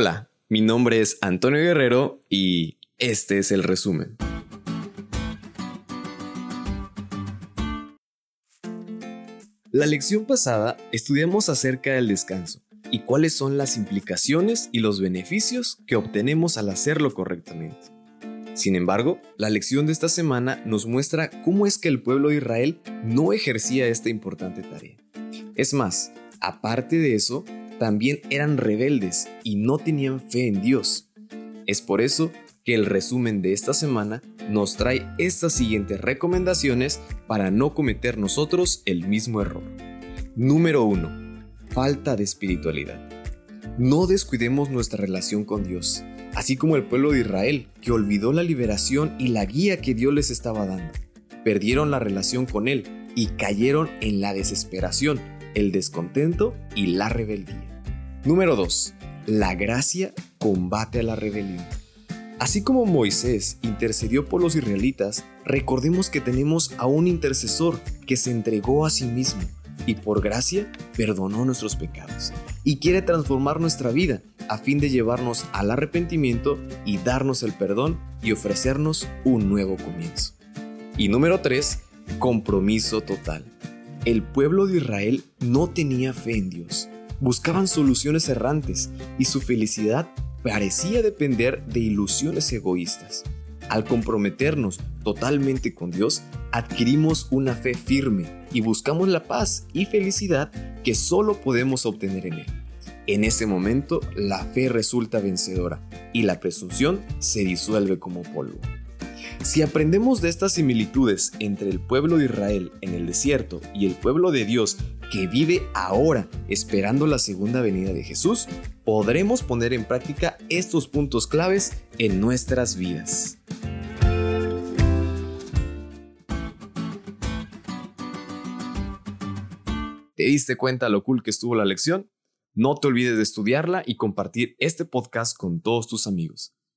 Hola, mi nombre es Antonio Guerrero y este es el resumen. La lección pasada estudiamos acerca del descanso y cuáles son las implicaciones y los beneficios que obtenemos al hacerlo correctamente. Sin embargo, la lección de esta semana nos muestra cómo es que el pueblo de Israel no ejercía esta importante tarea. Es más, aparte de eso, también eran rebeldes y no tenían fe en Dios. Es por eso que el resumen de esta semana nos trae estas siguientes recomendaciones para no cometer nosotros el mismo error. Número 1. Falta de espiritualidad. No descuidemos nuestra relación con Dios, así como el pueblo de Israel, que olvidó la liberación y la guía que Dios les estaba dando. Perdieron la relación con Él y cayeron en la desesperación, el descontento y la rebeldía. Número 2. La gracia combate a la rebelión. Así como Moisés intercedió por los israelitas, recordemos que tenemos a un intercesor que se entregó a sí mismo y por gracia perdonó nuestros pecados y quiere transformar nuestra vida a fin de llevarnos al arrepentimiento y darnos el perdón y ofrecernos un nuevo comienzo. Y número 3, compromiso total. El pueblo de Israel no tenía fe en Dios, buscaban soluciones errantes y su felicidad parecía depender de ilusiones egoístas. Al comprometernos totalmente con Dios, adquirimos una fe firme y buscamos la paz y felicidad que solo podemos obtener en Él. En ese momento, la fe resulta vencedora y la presunción se disuelve como polvo. Si aprendemos de estas similitudes entre el pueblo de Israel en el desierto y el pueblo de Dios que vive ahora esperando la segunda venida de Jesús, podremos poner en práctica estos puntos claves en nuestras vidas. ¿Te diste cuenta lo cool que estuvo la lección? No te olvides de estudiarla y compartir este podcast con todos tus amigos.